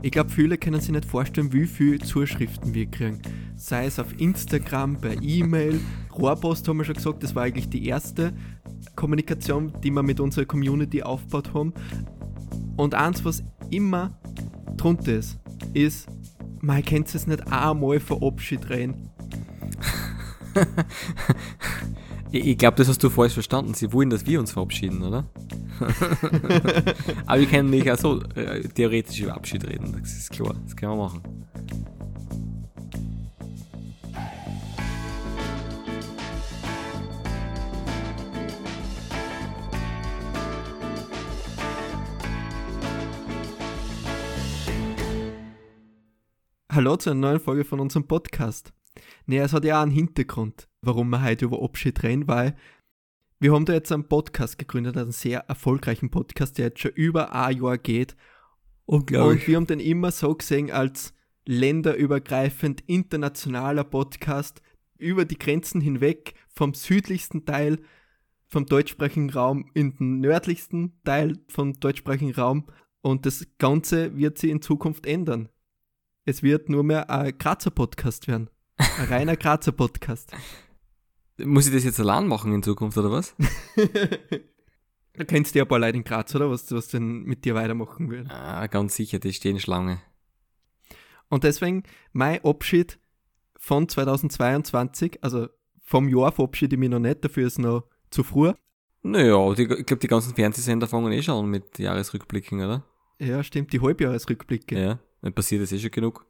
Ich glaube, viele können sich nicht vorstellen, wie viele Zuschriften wir kriegen. Sei es auf Instagram, per E-Mail, Rohrpost haben wir schon gesagt, das war eigentlich die erste Kommunikation, die wir mit unserer Community aufgebaut haben. Und eins, was immer drunter ist, ist, man kennt es nicht einmal vor Abschied reden. ich glaube, das hast du falsch verstanden. Sie wollen, dass wir uns verabschieden, oder? Aber wir können nicht auch so äh, theoretisch über Abschied reden. Das ist klar. Das können wir machen. Hallo zu einer neuen Folge von unserem Podcast. Naja, es hat ja auch einen Hintergrund, warum wir heute über Abschied reden, weil wir haben da jetzt einen Podcast gegründet, einen sehr erfolgreichen Podcast, der jetzt schon über ein Jahr geht. Unglaublich. Und wir haben den immer so gesehen als länderübergreifend internationaler Podcast über die Grenzen hinweg, vom südlichsten Teil vom deutschsprachigen Raum in den nördlichsten Teil vom deutschsprachigen Raum. Und das Ganze wird sich in Zukunft ändern. Es wird nur mehr ein Grazer Podcast werden. Ein reiner Grazer Podcast. Muss ich das jetzt allein machen in Zukunft, oder was? Du kennst ja ein paar Leute in Graz, oder? Was, was denn mit dir weitermachen würden. Ah, ganz sicher, die stehen Schlange. Und deswegen mein Abschied von 2022, also vom Jahr verabschiede ich mich noch nicht, dafür ist noch zu früh. Naja, die, ich glaube, die ganzen Fernsehsender fangen eh schon an mit Jahresrückblicken, oder? Ja, stimmt, die Halbjahresrückblicke. Ja, dann passiert das eh schon genug.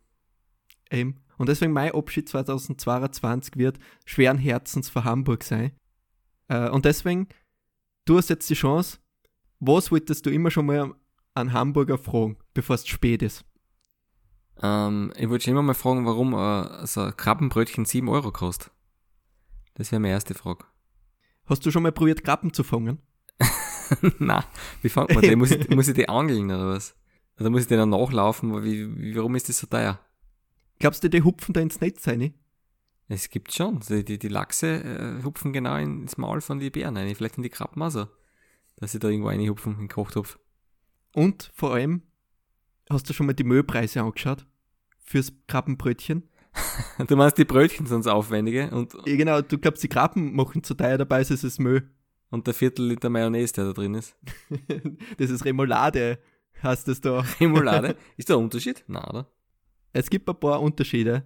Eben. Und deswegen mein Abschied 2022 wird schweren Herzens für Hamburg sein. Äh, und deswegen, du hast jetzt die Chance, was wolltest du immer schon mal an Hamburger fragen, bevor es spät ist? Ähm, ich wollte schon immer mal fragen, warum äh, so ein Krabbenbrötchen 7 Euro kostet. Das wäre meine erste Frage. Hast du schon mal probiert, Krabben zu fangen? Na, wie fängt man den? Muss ich, muss ich die angeln oder was? Oder muss ich den dann nachlaufen? Wie, wie, warum ist das so teuer? Glaubst du, die hupfen da ins Netz rein? Es gibt schon. Die, die, die Lachse äh, hupfen genau ins Maul von den Bären rein. Vielleicht in die Krabben auch so. Dass sie da irgendwo reinhupfen in den Kochtopf. Und vor allem, hast du schon mal die Müllpreise angeschaut? Fürs Krabbenbrötchen? Du meinst, die Brötchen sind das Aufwendige und, Ja, genau, du glaubst, die Krabben machen zu teuer, dabei ist es Müll. und der Viertel Liter Mayonnaise, der da drin ist. das ist Remoulade, heißt es da. Remoulade. ist da ein Unterschied? Nein, oder? Es gibt ein paar Unterschiede,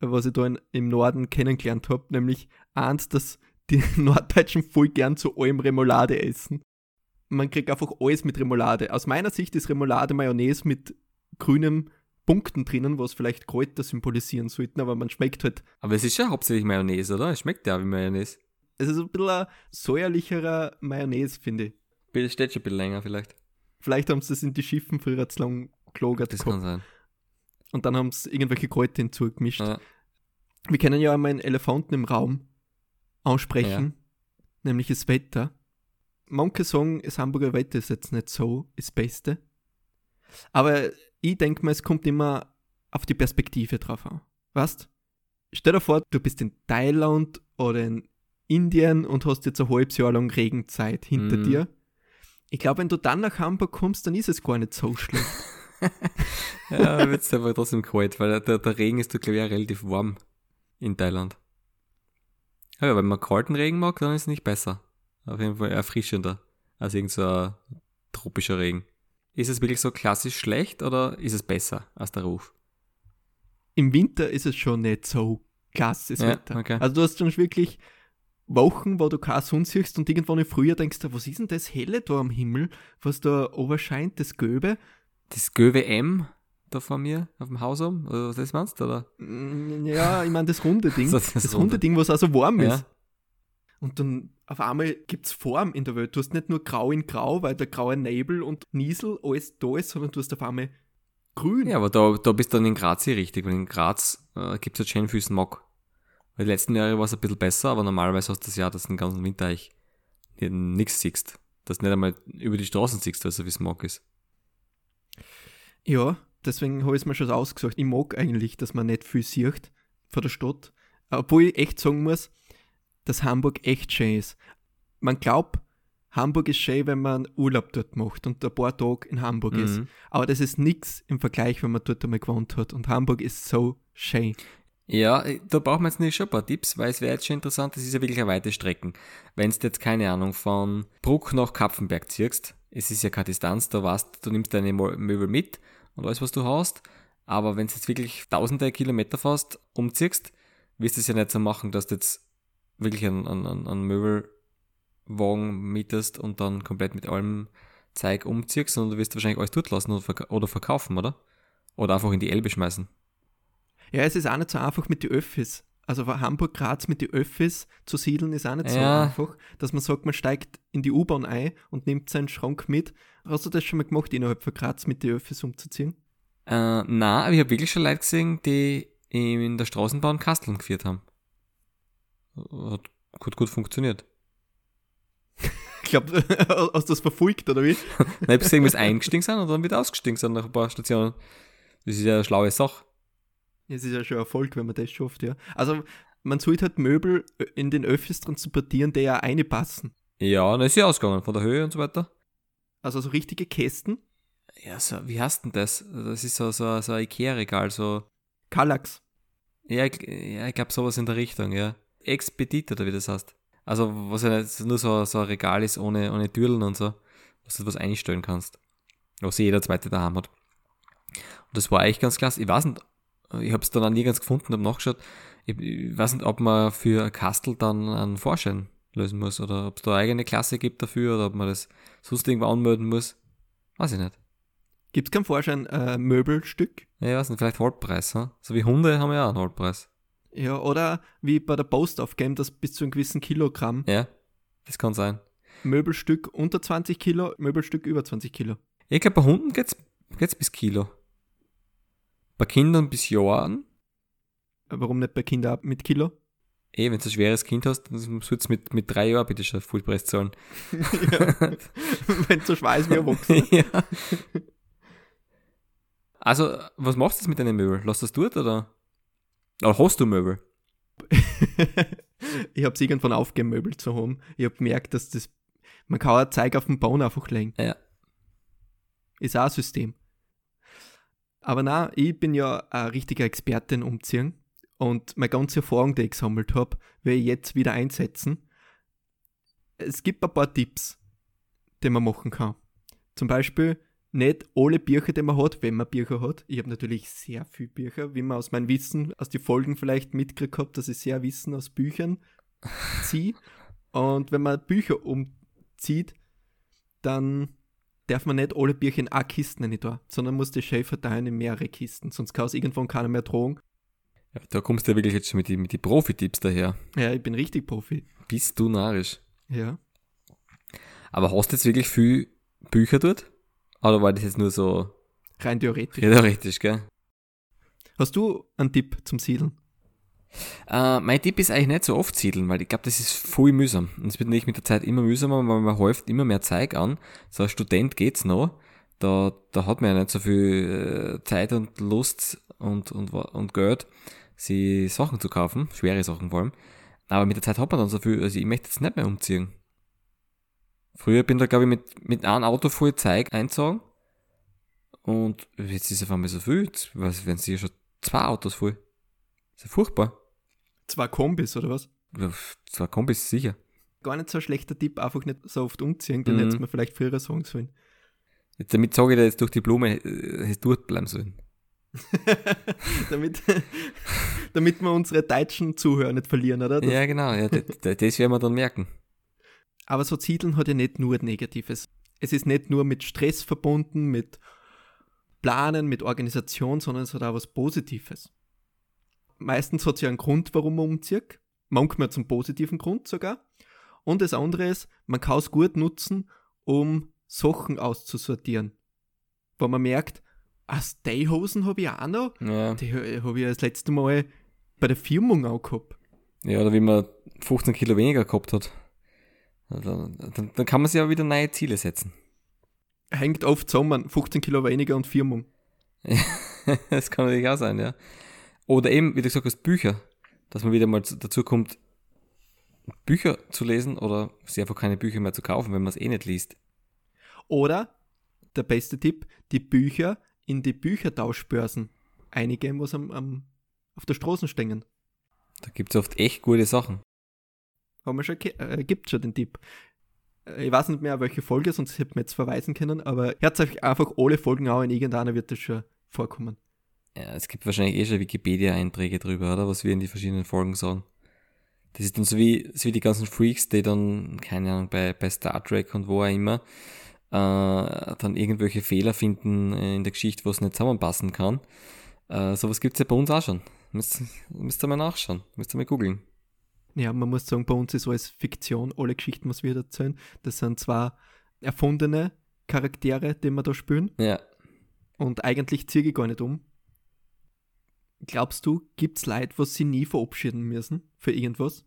was ich da in, im Norden kennengelernt habe. Nämlich eins, dass die Norddeutschen voll gern zu allem Remoulade essen. Man kriegt einfach alles mit Remoulade. Aus meiner Sicht ist Remoulade Mayonnaise mit grünen Punkten drinnen, was vielleicht Kräuter symbolisieren sollten, aber man schmeckt halt. Aber es ist ja hauptsächlich Mayonnaise, oder? Es schmeckt ja wie Mayonnaise. Es ist ein bisschen ein säuerlicherer Mayonnaise, finde ich. Bitte steht schon ein bisschen länger vielleicht. Vielleicht haben sie das in die Schiffen früher zu lang gelagert Das gehabt. kann sein. Und dann haben sie irgendwelche Kräuter hinzugemischt. Ja. Wir können ja einmal einen Elefanten im Raum ansprechen, nämlich das Wetter. Manche sagen, das Hamburger Wetter ist jetzt nicht so das Beste. Aber ich denke mal, es kommt immer auf die Perspektive drauf an. Weißt? Stell dir vor, du bist in Thailand oder in Indien und hast jetzt ein halbes Jahr lang Regenzeit hinter Mhm. dir. Ich glaube, wenn du dann nach Hamburg kommst, dann ist es gar nicht so schlecht. Ja, wird es aber trotzdem kalt, weil der, der Regen ist, glaube ich, auch relativ warm in Thailand. Ja, wenn man kalten Regen mag, dann ist es nicht besser. Auf jeden Fall erfrischender als irgend so ein tropischer Regen. Ist es wirklich so klassisch schlecht oder ist es besser als der Ruf? Im Winter ist es schon nicht so klasse Ja, Wetter. okay. Also du hast schon wirklich Wochen, wo du keine Sonne siehst und irgendwann im Frühjahr denkst du, was ist denn das helle da am Himmel, was da oberscheint, das Gelbe? Das GWM da vor mir auf dem Haus oben, oder was das meinst du, oder? Mm, Ja, ich meine das runde Ding. So, das, das runde runde. Ding, was auch so warm Ja. ist. Und dann auf einmal gibt es Form in der Welt. Du hast nicht nur grau in grau, weil der graue Nebel und Niesel alles da ist, sondern du hast auf einmal grün. Ja, aber da, da bist du dann in Graz hier richtig, weil in Graz äh, gibt es halt schön viel Smog. Weil die letzten Jahre war es ein bisschen besser, aber normalerweise hast du das Jahr, dass du den ganzen Winter eigentlich nichts siehst. Dass du nicht einmal über die Straßen siehst, weil so viel Smog ist. Ja, deswegen habe ich es mir schon ausgesagt. Ich mag eigentlich, dass man nicht viel sieht von der Stadt. Obwohl ich echt sagen muss, dass Hamburg echt schön ist. Man glaubt, Hamburg ist schön, wenn man Urlaub dort macht und ein paar Tage in Hamburg ist. Mhm. Aber das ist nichts im Vergleich, wenn man dort einmal gewohnt hat. Und Hamburg ist so schön. Ja, da brauchen wir jetzt nicht schon ein paar Tipps, weil es wäre jetzt schon interessant, das ist ja wirklich eine weite Strecken. Wenn du jetzt, keine Ahnung, von Bruck nach Kapfenberg ziehst, es ist ja keine Distanz, da weißt du, nimmst deine Möbel mit und alles, was du hast. Aber wenn du jetzt wirklich tausende Kilometer fast umziehst, wirst du es ja nicht so machen, dass du jetzt wirklich einen, einen, einen Möbelwagen mietest und dann komplett mit allem Zeug umziehst, sondern du wirst wahrscheinlich alles dort lassen oder, verk oder verkaufen, oder? Oder einfach in die Elbe schmeißen. Ja, es ist auch nicht so einfach mit den Öffis. Also von Hamburg Graz mit den Öffis zu siedeln ist auch nicht so Ja. einfach, dass man sagt, man steigt in die U-Bahn ein und nimmt seinen Schrank mit. Hast du das schon mal gemacht, innerhalb von Graz mit den Öffis umzuziehen? Äh, na, aber ich habe wirklich schon Leute gesehen, die in der Straßenbahn Kasteln geführt haben. Hat gut, gut funktioniert. Ich glaube, hast du das verfolgt, oder wie? Habe ich gesehen, wie sie eingestiegen sind und dann wieder ausgestiegen sind nach ein paar Stationen. Das ist ja eine schlaue Sache. Es ist ja schon Erfolg, wenn man das schafft, ja. Also, man sollte halt Möbel in den Öffis transportieren, die ja reinpassen. Ja, dann ist sie ausgegangen, von der Höhe und so weiter. Also so richtige Kästen. Ja, so, wie heißt denn das? Das ist so, so, so ein Ikea-Regal, so. Kallax. Ja, ich, ja, ich glaube sowas in der Richtung, ja. Expedit oder wie das heißt. Also, was ja nicht nur so, so ein Regal ist ohne, ohne Türen und so, dass du was einstellen kannst. Was jeder zweite daheim hat. Und das war eigentlich ganz klasse. Ich weiß nicht, ich habe es dann auch nie ganz gefunden, habe nachgeschaut. Ich, ich weiß nicht, ob man für ein Kastel dann einen Vorschein lösen muss oder ob es da eine eigene Klasse gibt dafür oder ob man das sonst irgendwo anmelden muss. Weiß ich nicht. Gibt es keinen Vorschein äh, Möbelstück? Ja, weiß nicht, vielleicht Halbpreis, hm? So wie Hunde haben ja auch einen Halbpreis. Ja, oder wie bei der Post aufgeben, dass bis zu einem gewissen Kilogramm Ja, das kann sein. Möbelstück unter 20 Kilo, Möbelstück über 20 Kilo. Ich glaube, bei Hunden geht's, geht's bis Kilo. Bei Kindern bis Jahren. Warum nicht bei Kindern mit Kilo? Eh, wenn du ein schweres Kind hast, dann sollst du mit, mit drei Jahren bitte schon Fullpreis zahlen. ja. Wenn so schwer ist wie erwachsen. ja. Also, was machst du jetzt mit deinen Möbeln? Lass das dort oder? Oder hast du Möbel? ich habe es irgendwann aufgegeben, Möbel zu haben. Ich habe gemerkt, dass das, man kann auch Zeug auf den Bauen einfach legen. Ja. Ist auch ein System. Aber na, ich bin ja ein richtiger Experte in Umziehen und meine ganze Erfahrung, die ich gesammelt habe, werde ich jetzt wieder einsetzen. Es gibt ein paar Tipps, die man machen kann. Zum Beispiel nicht alle Bücher, die man hat, wenn man Bücher hat. Ich habe natürlich sehr viele Bücher, wie man aus meinem Wissen, aus den Folgen vielleicht mitgekriegt hat, dass ich sehr Wissen aus Büchern ziehe. Und wenn man Bücher umzieht, dann darf man nicht alle Bücher in eine Kiste nicht da, sondern muss die schön verteilen in mehrere Kisten, sonst kann es irgendwann keiner mehr tragen. Ja. Da kommst du ja wirklich jetzt schon mit den mit die Profi-Tipps daher. Ja, ich bin richtig Profi. Bist du narrisch. Ja. Aber hast du jetzt wirklich viel Bücher dort? Oder war das jetzt nur so Rein theoretisch. theoretisch, gell? Hast du einen Tipp zum Siedeln? Äh, mein Tipp ist eigentlich nicht so oft siedeln, weil ich glaube, das ist voll mühsam. Und es wird nicht mit der Zeit immer mühsamer, weil man häuft immer mehr Zeug an. So als Student geht's noch. Da, da hat man ja nicht so viel äh, Zeit und Lust und, und, und Geld, sie Sachen zu kaufen, schwere Sachen vor allem. Aber mit der Zeit hat man dann so viel, also ich möchte jetzt nicht mehr umziehen. Früher bin da, glaube ich, mit, mit einem Auto voll Zeug einzogen. Und jetzt ist auf einmal so viel. Was, werden sie schon zwei Autos voll. ist ja furchtbar. Zwei Kombis oder was? Zwei Kombis sicher. Gar nicht so ein schlechter Tipp, einfach nicht so oft umziehen, den Mhm. hätte man vielleicht früher sagen sollen. Jetzt, damit sage ich dir jetzt durch die Blume, äh, hättest du dort bleiben sollen. damit, damit wir unsere deutschen Zuhörer nicht verlieren, oder? Das- Ja, genau. Ja, das, werden wir dann merken. Aber so Ziedeln hat ja nicht nur Negatives. Es ist nicht nur mit Stress verbunden, mit Planen, mit Organisation, sondern es hat auch was Positives. Meistens hat es ja einen Grund, warum man umzieht. Manchmal zum positiven Grund sogar. Und das andere ist, man kann es gut nutzen, um Sachen auszusortieren. Wo man merkt, ah, Stayhosen habe ich auch noch. Ja. Die habe ich das letzte Mal bei der Firmung auch gehabt. ja, oder wie man 15 Kilo weniger gehabt hat. Dann, dann, dann kann man sich ja wieder neue Ziele setzen. Hängt oft zusammen, 15 Kilo weniger und Firmung. das kann natürlich auch sein, ja. Oder eben, wie du gesagt hast, Bücher. Dass man wieder mal zu- dazu kommt, Bücher zu lesen oder sich einfach keine Bücher mehr zu kaufen, wenn man es eh nicht liest. Oder, der beste Tipp, die Bücher in die Büchertauschbörsen eingeben, was am, am, auf der Straße stehen. Da gibt es oft echt gute Sachen. Haben wir schon, äh, gibt schon den Tipp. Äh, ich weiß nicht mehr, welche Folge, sonst hätte man jetzt verweisen können, aber hört euch einfach alle Folgen an, in irgendeiner wird das schon vorkommen. Ja, es gibt wahrscheinlich eh schon Wikipedia-Einträge drüber, oder? Was wir in die verschiedenen Folgen sagen. Das ist dann so wie, so wie die ganzen Freaks, die dann, keine Ahnung, bei, bei Star Trek und wo auch immer, äh, dann irgendwelche Fehler finden in der Geschichte, wo es nicht zusammenpassen kann. Äh, sowas gibt's ja bei uns auch schon. Müsst, müsst ihr mal nachschauen, müsst ihr mal googeln. Ja, man muss sagen, bei uns ist alles Fiktion, alle Geschichten, was wir erzählen. Das sind zwar erfundene Charaktere, die wir da spielen. Ja. Und eigentlich ziehe ich gar nicht um. Glaubst du, gibt es Leute, was sie nie verabschieden müssen für irgendwas?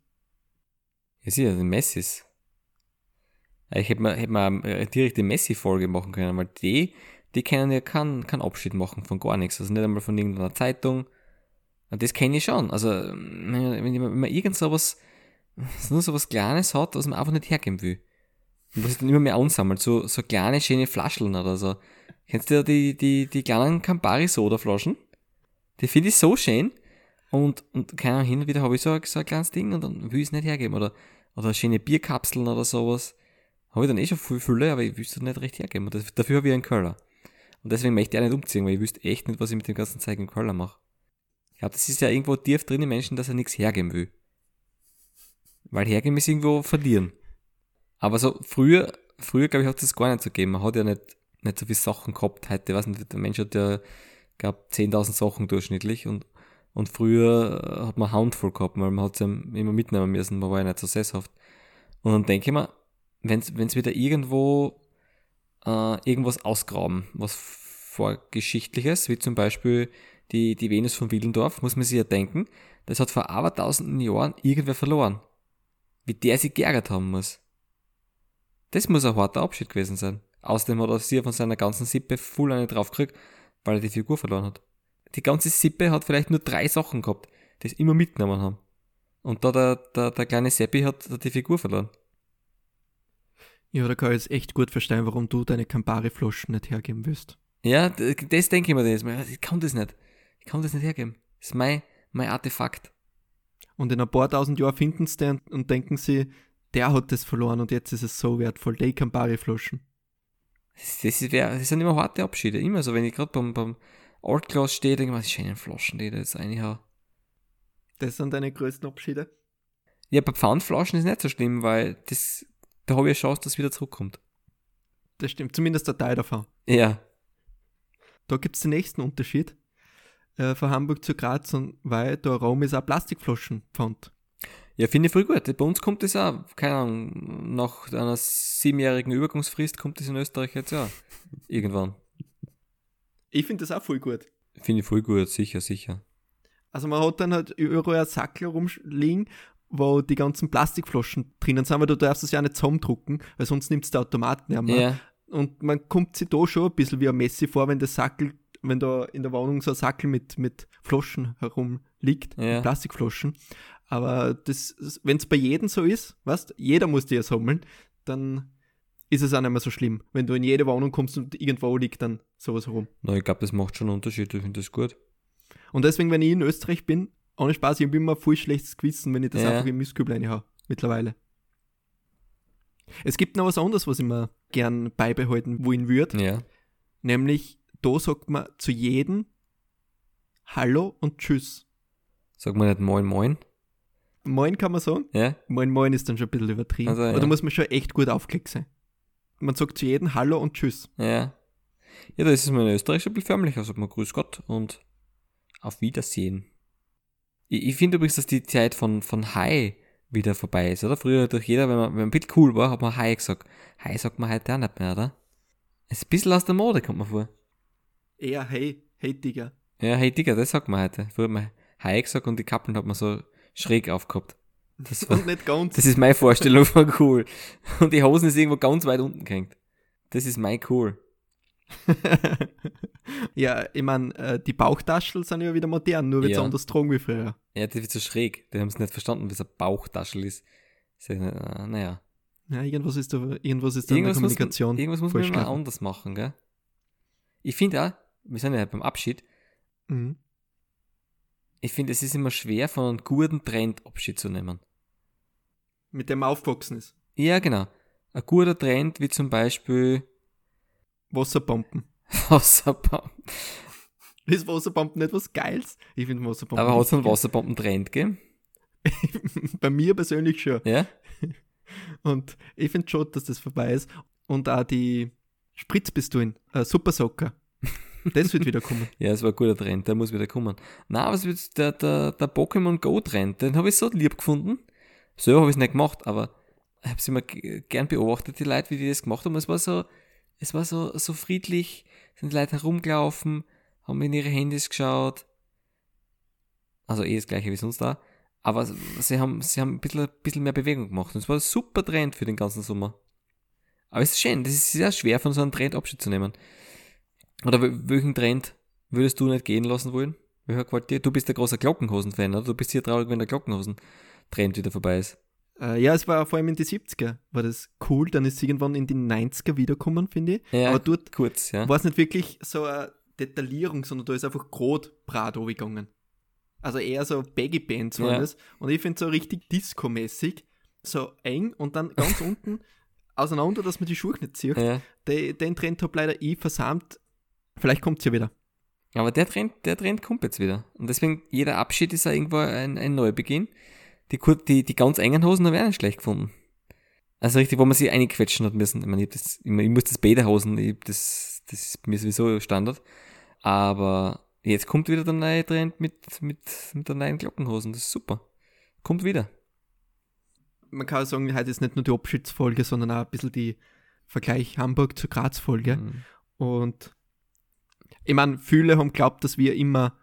Ja, sicher, die Messis. Ich hätte mal, hätte mal direkt die Messi-Folge machen können, weil die, die können ja keinen kein Abschied machen von gar nichts. Also nicht einmal von irgendeiner Zeitung. Und das kenne ich schon. Also, wenn, wenn man irgend sowas, nur so was Kleines hat, was man einfach nicht hergeben will. Und was sich dann immer mehr ansammelt. So, so kleine, schöne Flascheln oder so. Kennst du die, die, die kleinen Campari-Soda-Flaschen? Die finde ich so schön. Und, und keine Ahnung, hin und wieder habe ich so, so ein kleines Ding und dann will ich es nicht hergeben. Oder, oder schöne Bierkapseln oder sowas. Habe ich dann eh schon viel Fülle, aber ich wüsste nicht recht hergeben. Und dafür habe ich einen Curler. Und deswegen möchte ich auch nicht umziehen, weil ich wüsste echt nicht, was ich mit dem ganzen Zeug im Curler mache. Ich glaube, das ist ja irgendwo tief drin im Menschen, dass er nichts hergeben will. Weil hergeben ist irgendwo verlieren. Aber so früher, früher glaube ich, hat es gar nicht so gegeben. Man hat ja nicht, nicht so viele Sachen gehabt. Heute, weiß nicht, der Mensch hat ja, gab 10.000 Sachen durchschnittlich und, und früher hat man Handvoll gehabt, weil man hat es ja immer mitnehmen müssen, man war ja nicht so sesshaft. Und dann denke ich mir, wenn es wieder irgendwo äh, irgendwas ausgraben, was vorgeschichtliches, wie zum Beispiel die, die Venus von Willendorf, muss man sich ja denken, das hat vor abertausenden Jahren irgendwer verloren. Wie der sich geärgert haben muss. Das muss ein harter Abschied gewesen sein. Außerdem hat er sich von seiner ganzen Sippe voll eine draufgekriegt, weil er die Figur verloren hat. Die ganze Sippe hat vielleicht nur drei Sachen gehabt, die es immer mitgenommen haben. Und da der, der, der kleine Seppi hat, hat die Figur verloren. Ja, da kann ich jetzt echt gut verstehen, warum du deine Campari-Flaschen nicht hergeben willst. Ja, das denke ich mir jetzt mal. Ich kann das nicht. Ich kann das nicht hergeben. Das ist mein, mein Artefakt. Und in ein paar tausend Jahren finden sie den und denken sie, der hat das verloren und jetzt ist es so wertvoll, die Campari-Flaschen. Das, das, das sind immer harte Abschiede. Immer so, wenn ich gerade beim, beim Old Class stehe, denke ich mir, die schönen Flaschen, die da jetzt reinhauen. Das sind deine größten Abschiede? Ja, bei Pfandflaschen ist nicht so schlimm, weil das, da habe ich eine Chance, dass es wieder zurückkommt. Das stimmt, zumindest der Teil davon. Ja. Da gibt es den nächsten Unterschied äh, von Hamburg zu Graz, und weil der Raum ist auch Plastikflaschen fand. Ja, finde ich voll gut. Bei uns kommt das auch, keine Ahnung, nach einer siebenjährigen Übergangsfrist kommt das in Österreich jetzt ja irgendwann. Ich finde das auch voll gut. Finde ich voll gut, sicher, sicher. Also man hat dann halt überall Sackel rumliegen, wo die ganzen Plastikflaschen drinnen sind, weil du darfst es ja nicht zusammendrucken, weil sonst nimmt es der Automat nicht mehr. Ja. Und man kommt sich da schon ein bisschen wie ein Messi vor, wenn das Sackel, wenn da in der Wohnung so ein Sackel mit, mit Flaschen herumliegt, Ja. Plastikflaschen. Aber das, wenn es bei jedem so ist, weißt, jeder muss die ja sammeln, dann ist es auch nicht mehr so schlimm. Wenn du in jede Wohnung kommst und irgendwo liegt dann sowas herum. Na, ich glaube, das macht schon einen Unterschied. Ich finde das gut. Und deswegen, wenn ich in Österreich bin, ohne Spaß, ich habe immer voll schlechtes Gewissen, wenn ich das Ja. einfach im Mistkübel reinhau, mittlerweile. Es gibt noch was anderes, was ich mir gern beibehalten wollen würde, Ja. nämlich da sagt man zu jedem Hallo und Tschüss. Sag mal nicht Moin Moin. Moin kann man sagen. Ja? Moin Moin ist dann schon ein bisschen übertrieben. Also, ja. Aber da muss man schon echt gut aufgelegt sein. Man sagt zu jedem Hallo und Tschüss. Ja. Ja, da ist es mal in Österreich schon ein bisschen förmlicher. Sagt man Grüß Gott und auf Wiedersehen. Ich, ich finde übrigens, dass die Zeit von, von Hi wieder vorbei ist, oder? Früher hat doch jeder, wenn man, wenn man ein bisschen cool war, hat man Hi gesagt. Hi sagt man heute auch nicht mehr, oder? Es ist ein bisschen aus der Mode, kommt man vor. Eher hey, hey Digga. Ja, hey Digga, das sagt man heute. Früher hat man Hi gesagt und die Kappeln hat man so schräg aufgehabt. Das, war, Und nicht ganz. das ist meine Vorstellung von cool. Und die Hosen ist irgendwo ganz weit unten gehängt. Das ist mein cool. ja, ich meine, äh, die Bauchtaschen sind ja wieder modern, nur wird es Ja. anders tragen wie früher. Ja, das wird so schräg. Die haben es nicht verstanden, was ein Bauchtaschel ist. Äh, naja. Ja, irgendwas ist da, irgendwas ist da irgendwas in der Kommunikation. Muss, irgendwas muss man mal anders machen, gell? Ich finde auch, wir sind ja beim Abschied. Mhm. Ich finde, es ist immer schwer, von einem guten Trend Abschied zu nehmen. Mit dem man aufgewachsen ist. Ja, genau. Ein guter Trend wie zum Beispiel Wasserbomben. Wasserbomben. Ist Wasserbomben nicht was Geiles? Ich finde Wasserbomben. Aber hat es einen Wasserbomben-Trend gegeben? Bei mir persönlich schon. Ja. Und ich finde schon, dass das vorbei ist. Und auch die Spritzpistolen, äh, Super Socker. Das wird wieder kommen. ja, es war ein guter Trend, der muss wieder kommen. Na, was wird der, der, der Pokémon Go Trend, den habe ich so lieb gefunden. So habe ich es nicht gemacht, aber ich habe es immer gern beobachtet, die Leute, wie die das gemacht haben. Es war so, es war so, so friedlich, sind Leute herumgelaufen, haben in ihre Handys geschaut. Also eh das gleiche wie sonst da. Aber sie haben, sie haben ein bisschen, ein bisschen mehr Bewegung gemacht. Und es war ein super Trend für den ganzen Sommer. Aber es ist schön, das ist sehr schwer, von so einem Trend Abschied zu nehmen. Oder welchen Trend würdest du nicht gehen lassen wollen? Welcher gefällt dir? Du bist der große Glockenhosen-Fan, oder? Du bist hier traurig, wenn der Glockenhosen-Trend wieder vorbei ist. Äh, ja, es war vor allem in die 70er, war das cool. Dann ist es irgendwann in die 90er wiederkommen, finde ich. Ja, Aber dort kurz, ja. war es nicht wirklich so eine Detaillierung, sondern da ist einfach Grot Brat gegangen. Also eher so Baggy Bands waren ja. das. Und ich finde so richtig Disco-mäßig, so eng und dann ganz unten auseinander, dass man die Schuhe nicht zieht. Ja. Den, den Trend habe leider ich versammelt. Vielleicht kommt es ja wieder. Aber der Trend, der Trend kommt jetzt wieder. Und deswegen, jeder Abschied ist ja irgendwo ein, ein Neubeginn. Die, die, die ganz engen Hosen haben wir nicht schlecht gefunden. Also richtig, wo man sich einquetschen hat müssen. Ich meine, ich, das, ich, ich muss das Bäderhosen, ich, das, das ist mir sowieso Standard. Aber jetzt kommt wieder der neue Trend mit, mit, mit der neuen Glockenhosen. Das ist super. Kommt wieder. Man kann sagen, heute ist nicht nur die Abschiedsfolge, sondern auch ein bisschen die Vergleich Hamburg zur Graz-Folge. Mhm. Und ich meine, viele haben glaubt, dass wir immer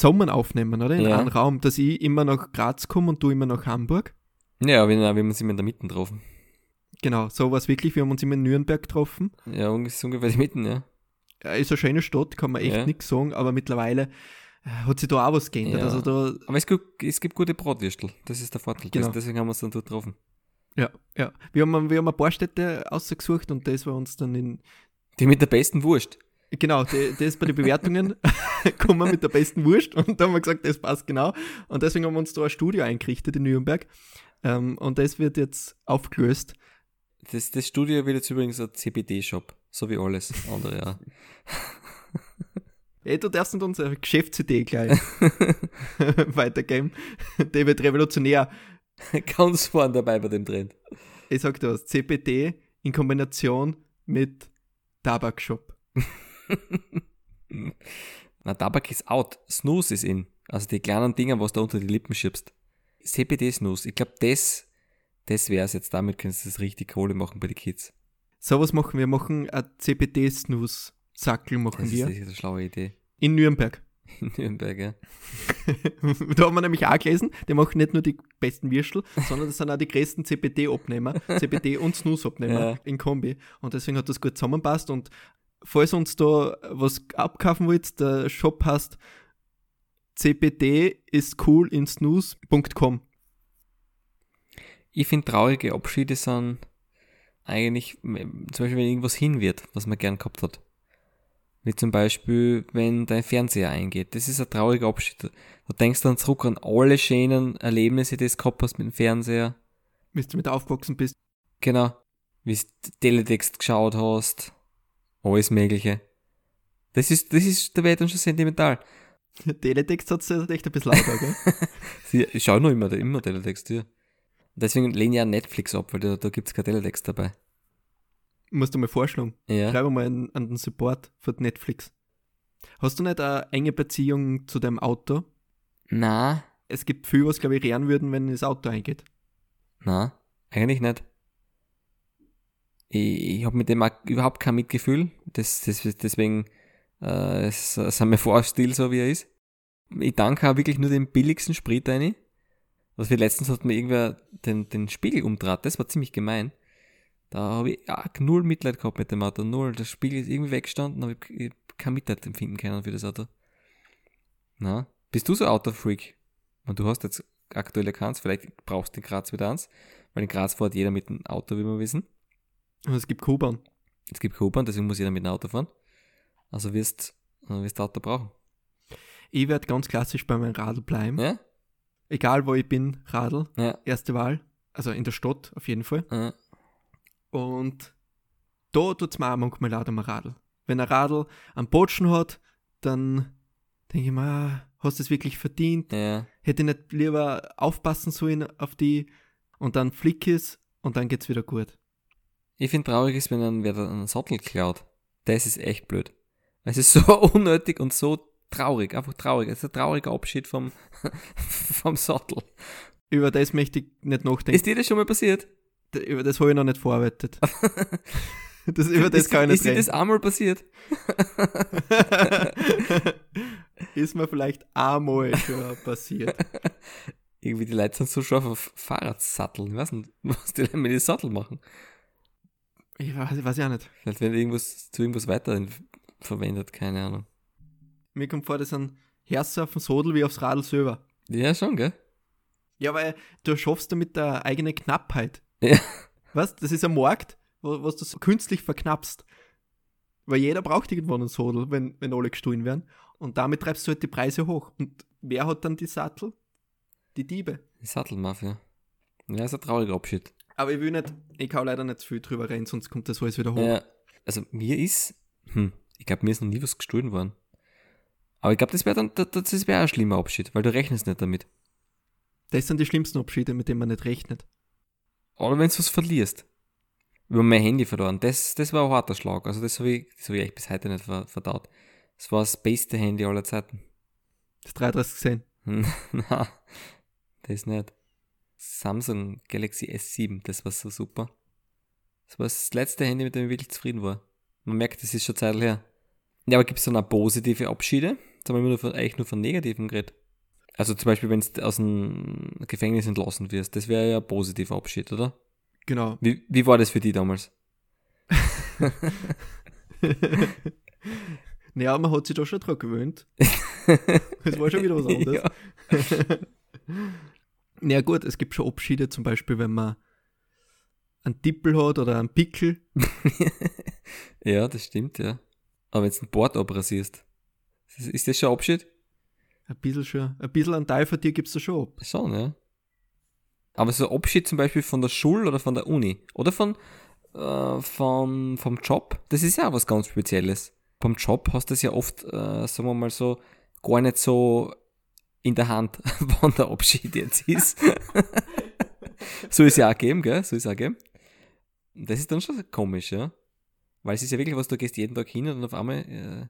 zusammen aufnehmen, oder? In ja. einem Raum, dass ich immer nach Graz komme und du immer nach Hamburg. Ja, wir, wir uns immer in der Mitte getroffen. Genau, so war es wirklich. Wir haben uns immer in Nürnberg getroffen. Ja, ungefähr die Mitten, ja. ja ist eine schöne Stadt, kann man echt ja. nichts sagen, aber mittlerweile äh, hat sich da auch was geändert. Ja. Also da aber es gibt, es gibt gute Bratwürstel, das ist der Vorteil. Genau. Deswegen haben wir uns dann dort getroffen. Ja, ja. Wir haben, wir haben ein paar Städte ausgesucht und das war uns dann in. Die mit der besten Wurst. Genau, das ist bei den Bewertungen kommen wir mit der besten Wurst und da haben wir gesagt, das passt genau. Und deswegen haben wir uns da ein Studio eingerichtet in Nürnberg. Ähm, und das wird jetzt aufgelöst. Das, das Studio wird jetzt übrigens ein CBD-Shop, so wie alles andere, ja. Ey, du darfst nicht unsere Geschäftsidee gleich weitergeben. Der wird revolutionär. Ganz vorne dabei bei dem Trend. Ich sag dir was, CBD in Kombination mit Tabakshop. Na, Tabak ist out. Snooze ist in. Also die kleinen Dinger, was du unter die Lippen schiebst. CBD-Snooze. Ich glaube, das, das wäre es jetzt. Damit kannst du das richtig Kohle machen bei den Kids. So was machen wir. machen ein CBD-Snooze-Sackel machen das wir. Das ist eine schlaue Idee. In Nürnberg. In Nürnberg, ja. da haben wir nämlich auch gelesen, die machen nicht nur die besten Würstel, sondern das sind auch die größten CBD-Abnehmer, CBD und Snooze-Abnehmer ja. in Kombi. Und deswegen hat das gut zusammenpasst und falls uns da was abkaufen wollt, der Shop heißt cbd ist cool in snooze.com. Ich finde traurige Abschiede sind eigentlich, zum Beispiel wenn irgendwas hin wird, was man gern gehabt hat. Wie zum Beispiel, wenn dein Fernseher eingeht. Das ist ein trauriger Abschied. Du denkst dann zurück an alle schönen Erlebnisse, die du gehabt hast mit dem Fernseher. Wie du mit aufgewachsen bist. Genau. Wie du Teletext geschaut hast alles Mögliche. Das ist, das ist, da wäre dann schon sentimental. Teletext hat es echt ein bisschen lauter, gell? ich schaue noch immer, immer Teletext, ja. Deswegen lehne ich auch Netflix ab, weil da, da gibt es kein Teletext dabei. Musst du mal vorschlagen. Ja. Schreib mal an, an den Support von Netflix. Hast du nicht eine enge Beziehung zu deinem Auto? Na. Es gibt viel, was, glaube ich, rehren würden, wenn das Auto eingeht. Na, eigentlich nicht ich, ich habe mit dem auch überhaupt kein Mitgefühl. Das, das, deswegen äh, es, haben wir Vorstil so, wie er ist. Ich danke auch wirklich nur den billigsten Sprit rein. Was wir letztens hat mir irgendwer den, den Spiegel umdraht. Das war ziemlich gemein. Da habe ich ja, null Mitleid gehabt mit dem Auto. Null. Der Spiegel ist irgendwie weggestanden, aber ich, ich kein Mitleid empfinden können für das Auto. Na? Bist du so Autofreak? Und du hast jetzt aktuelle keins, vielleicht brauchst du in Graz wieder eins. Weil in Graz fährt jeder mit dem Auto, wie wir wissen. Und es gibt Kuban. Es gibt Kuban, deswegen muss jeder mit dem Auto fahren. Also wirst du wirst Auto brauchen. Ich werde ganz klassisch bei meinem Radl bleiben. Ja? Egal wo ich bin, Radl. Ja. Erste Wahl. Also in der Stadt auf jeden Fall. ja. Und da tut es mir auch manchmal leid am Radl. Wenn ein Radl am Botschen hat, dann denke ich mir, ah, hast du es wirklich verdient? Ja. Hätte ich nicht lieber aufpassen sollen auf die und dann flick es und dann geht's wieder gut. Ich finde traurig ist, wenn dann wer einen Sattel klaut. Das ist echt blöd. Es ist so unnötig und so traurig, einfach traurig. Es ist ein trauriger Abschied vom, vom Sattel. Über das möchte ich nicht nachdenken. Ist dir das schon mal passiert? über das habe ich noch nicht verarbeitet. das, über das ist, kann ich ist nicht dir das einmal passiert? reden. ist mir vielleicht einmal schon passiert. Irgendwie die Leute sind so scharf auf Fahrradsatteln. Ich weiß nicht, was die Leute mit den Sattel machen. Ich weiß, weiß ja nicht. Vielleicht werden irgendwas zu irgendwas weiter verwendet, keine Ahnung. Mir kommt vor, das sind Herzen auf dem Sodel wie aufs Radl selber. Ja, schon, gell? Ja, weil du schaffst damit eine eigene Knappheit. Ja. Was? Das ist ein Markt, wo, was du so künstlich verknappst. Weil jeder braucht irgendwann einen Sodel, wenn, wenn alle gestohlen werden. Und damit treibst du halt die Preise hoch. Und wer hat dann die Sattel? Die Diebe. Die Sattelmafia. Ja, ist ein trauriger Abschied. Aber ich will nicht, ich kann leider nicht zu viel drüber reden, sonst kommt das alles wieder hoch. Ja, also mir ist, hm, ich glaube, mir ist noch nie was gestohlen worden. Aber ich glaube, das wäre dann, das, das wäre ein schlimmer Abschied, weil du rechnest nicht damit. Das sind die schlimmsten Abschiede, mit denen man nicht rechnet. Oder wenn du was verlierst. Über mein Handy verloren. Das, das war ein harter Schlag. Also das habe ich, das hab ich echt bis heute nicht ver- verdaut. Das war das beste Handy aller Zeiten. Das 33 gesehen. Na, das nicht. Samsung Galaxy S7, das war so super. Das war das letzte Handy, mit dem ich wirklich zufrieden war. Man merkt, das ist schon Zeit her. Ja, aber gibt es dann auch positive Abschiede? Jetzt haben wir nur von, eigentlich nur von negativen geredet. Also zum Beispiel, wenn du aus dem Gefängnis entlassen wirst, das wäre ja ein positiver Abschied, oder? Genau. Wie, wie war das für die damals? naja, man hat sich da schon dran gewöhnt. Das war schon wieder was anderes. ja. Naja gut, es gibt schon Abschiede, zum Beispiel, wenn man einen Tippel hat oder einen Pickel. ja, das stimmt, ja. Aber wenn du einen Bord abrasierst, ist- das schon ein Abschied? Ein bisschen schon, ein bisschen einen Teil von dir gibst du schon ab. Schon, ja. Aber so Abschied zum Beispiel von der Schule oder von der Uni oder von, äh, vom, vom Job, das ist ja auch was ganz Spezielles. Beim Job hast du das ja oft, äh, sagen wir mal so, gar nicht so in der Hand, wann der Abschied jetzt ist. so ist ja auch geben, gell? So ist auch geben. Das ist dann schon komisch, ja. Weil es ist ja wirklich was, du gehst jeden Tag hin und auf einmal äh,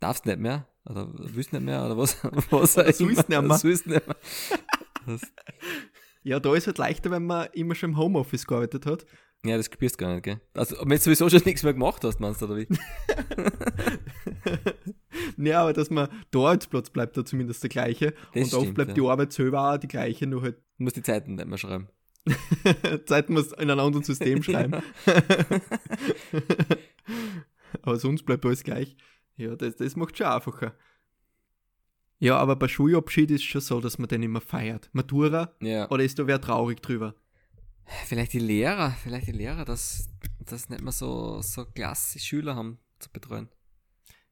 darfst nicht mehr oder willst nicht mehr oder was. was Oder sollst immer. nicht mehr. Sollst nicht mehr. Ja, da ist halt leichter, wenn man immer schon im Homeoffice gearbeitet hat. Ja, das kapierst du gar nicht, gell? Also, wenn du sowieso schon nichts mehr gemacht hast, meinst du, oder wie? ja, aber dass man der Arbeitsplatz bleibt da zumindest der gleiche. Das und oft stimmt, bleibt ja. die Arbeit selber auch die gleiche, nur halt Du musst die Zeiten nicht mehr schreiben. Zeit muss in einem anderen System schreiben. aber sonst bleibt alles gleich. Ja, das, das macht schon einfacher. Ja, aber bei Schulabschied ist schon so, dass man den immer feiert. Matura, Ja. oder ist da wer traurig drüber? Vielleicht die Lehrer, vielleicht die Lehrer, dass, dass nicht mehr so, so klasse Schüler haben zu betreuen.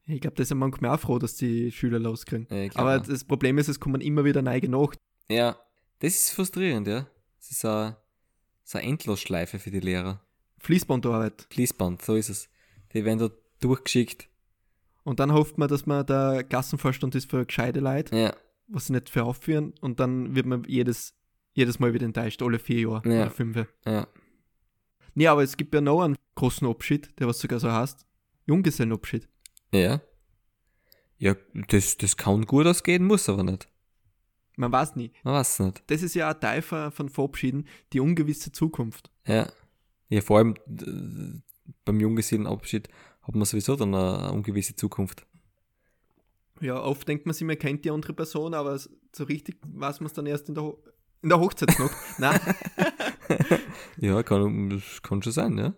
Ich glaube, das sind manchmal auch froh, dass die Schüler loskriegen. Ja, Aber das Problem ist, es kommen immer wieder neue nach. Ja, das ist frustrierend, ja. Das ist eine, so eine Endlosschleife für die Lehrer. Fließbandarbeit. Fließband, so ist es. Die werden da durchgeschickt. Und dann hofft man, dass man der Gassenvorstand ist für gescheite Leute, Ja, was sie nicht für aufführen. Und dann wird man jedes, jedes Mal wieder enttäuscht, alle vier Jahre Ja. oder fünf. ja. Nee, aber es gibt ja noch einen großen Abschied, der was sogar so heißt. Junggesellenabschied. Ja. Ja, das, das kann gut ausgehen, muss aber nicht. Man weiß nie. Man weiß es nicht. Das ist ja ein Teil von, von Verabschieden, die ungewisse Zukunft. Ja. Ja, vor allem äh, beim Junggesellenabschied hat man sowieso dann eine, ungewisse Zukunft. Ja, oft denkt man sich, man kennt die andere Person, aber so richtig weiß man es dann erst in der, Ho in der Hochzeitsnacht. Nein, Ja, kann, das kann schon sein, ja.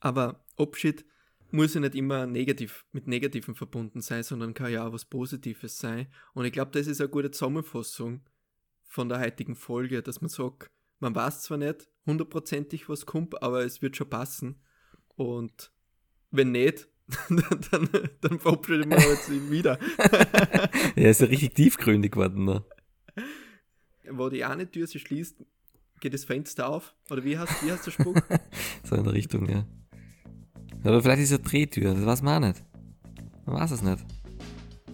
aber Abschied muss ja nicht immer negativ, mit Negativen verbunden sein, sondern kann ja auch was Positives sein. Und ich glaube, das ist eine gute Zusammenfassung von der heutigen Folge, dass man sagt, man weiß zwar nicht hundertprozentig, was kommt, aber es wird schon passen. Und wenn nicht, dann, dann verabschieden wir uns wieder. ja, ist ja richtig tiefgründig geworden. Ne? Wo die eine Tür sich schließt, geht das Fenster auf. Oder wie heißt, wie heißt der Spruch? so in der Richtung, ja. Aber vielleicht ist es eine Drehtür, das weiß man auch nicht. Man weiß es nicht.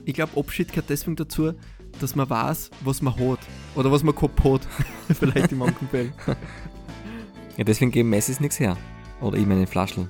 Ich glaube, Abschied gehört deswegen dazu, dass man weiß, was man hat. Oder was man gehabt hat. vielleicht in manchen Fällen. Ja, deswegen geben Messis nichts her. Oder ich meine Flaschen.